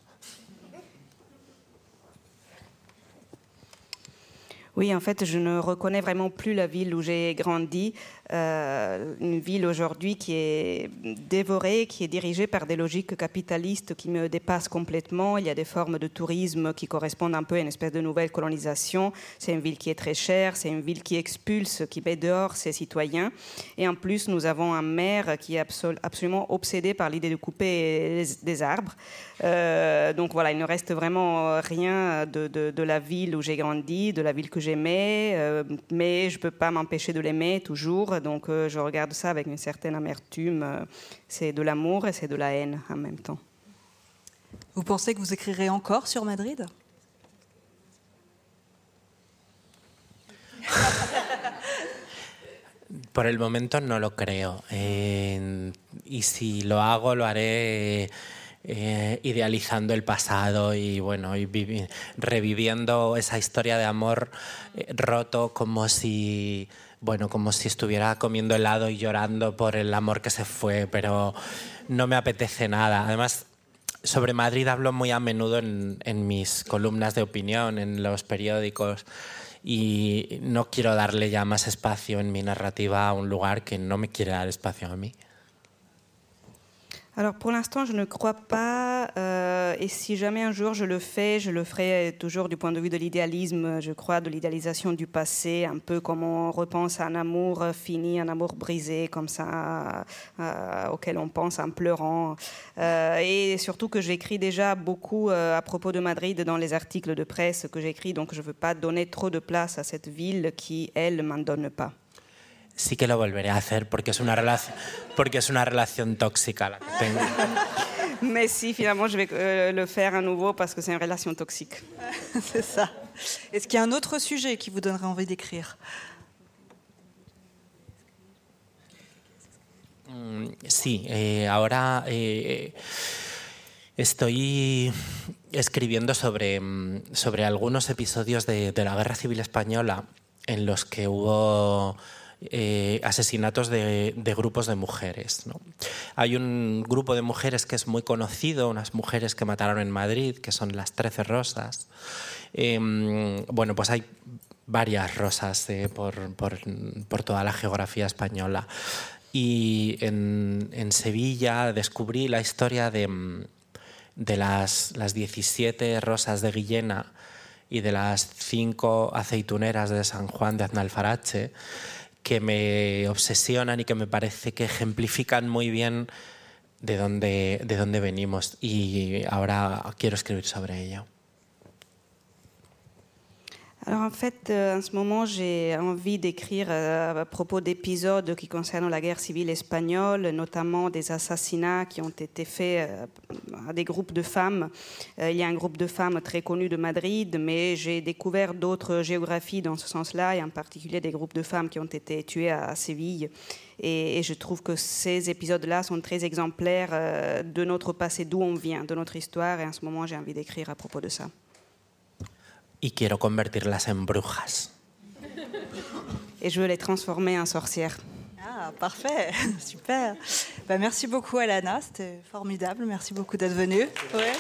Oui, en fait, je ne reconnais vraiment plus la ville où j'ai grandi. Euh, une ville aujourd'hui qui est dévorée, qui est dirigée par des logiques capitalistes qui me dépassent complètement. Il y a des formes de tourisme qui correspondent un peu à une espèce de nouvelle colonisation. C'est une ville qui est très chère, c'est une ville qui expulse, qui met dehors ses citoyens. Et en plus, nous avons un maire qui est absol absolument obsédé par l'idée de couper des arbres. Euh, donc voilà, il ne reste vraiment rien de la ville où j'ai grandi, de la ville que j'aimais, euh, mais je ne peux pas m'empêcher de l'aimer toujours. Donc euh, je regarde ça avec une certaine amertume. Euh, c'est de l'amour et c'est de la haine en même temps. Vous pensez que vous écrirez encore sur Madrid *laughs* Por el momento no lo creo. Eh, y si lo hago, lo haré eh, idealizando el pasado y bueno, y reviviendo esa historia de amor eh, roto como si bueno, como si estuviera comiendo helado y llorando por el amor que se fue, pero no me apetece nada. Además, sobre Madrid hablo muy a menudo en, en mis columnas de opinión, en los periódicos, y no quiero darle ya más espacio en mi narrativa a un lugar que no me quiere dar espacio a mí. Alors pour l'instant, je ne crois pas, euh, et si jamais un jour je le fais, je le ferai toujours du point de vue de l'idéalisme, je crois, de l'idéalisation du passé, un peu comme on repense à un amour fini, un amour brisé, comme ça, euh, auquel on pense en pleurant. Euh, et surtout que j'écris déjà beaucoup à propos de Madrid dans les articles de presse que j'écris, donc je ne veux pas donner trop de place à cette ville qui, elle, m'en donne pas. Sí que lo volveré a hacer porque es una relación, porque es una relación tóxica la que tengo. *laughs* Mais si, finalement, je vais euh, le faire à nouveau parce que c'est une relation toxique. *laughs* c'est ça. Est-ce qu'il y a un autre sujet qui vous donnerait envie d'écrire mm, Sí, eh, ahora eh, estoy escribiendo sobre, mm, sobre algunos episodios de, de la Guerra Civil Española en los que hubo eh, asesinatos de, grupos de mujeres. Hay un grupo de mujeres que es muy conocido, unas mujeres que mataron en Madrid, que son las Trece Rosas. Em, bueno, pues hay varias rosas eh, por, toda la geografía española. Y en, Sevilla descubrí la historia de, de las, las 17 rosas de Guillena y de las cinco aceituneras de San Juan de Aznalfarache que me obsesionan y que me parece que ejemplifican muy bien de dónde, de dónde venimos y ahora quiero escribir sobre ello. Alors en fait, euh, en ce moment, j'ai envie d'écrire euh, à propos d'épisodes qui concernent la guerre civile espagnole, notamment des assassinats qui ont été faits euh, à des groupes de femmes. il y a un groupe de femmes très connu de Madrid, mais j'ai découvert d'autres géographies dans ce sens-là, et en particulier des groupes de femmes qui ont été tuées à, Séville. Et, et, je trouve que ces épisodes-là sont très exemplaires de notre passé, d'où on vient, de notre histoire, et en ce moment, j'ai envie d'écrire à propos de ça. Y quiero convertirlas en brujas. Et je veux les transformer en sorcières. Ah, parfait, *laughs* super. Bah, merci beaucoup, Alana, c'était formidable. Merci beaucoup d'être venue. Ouais.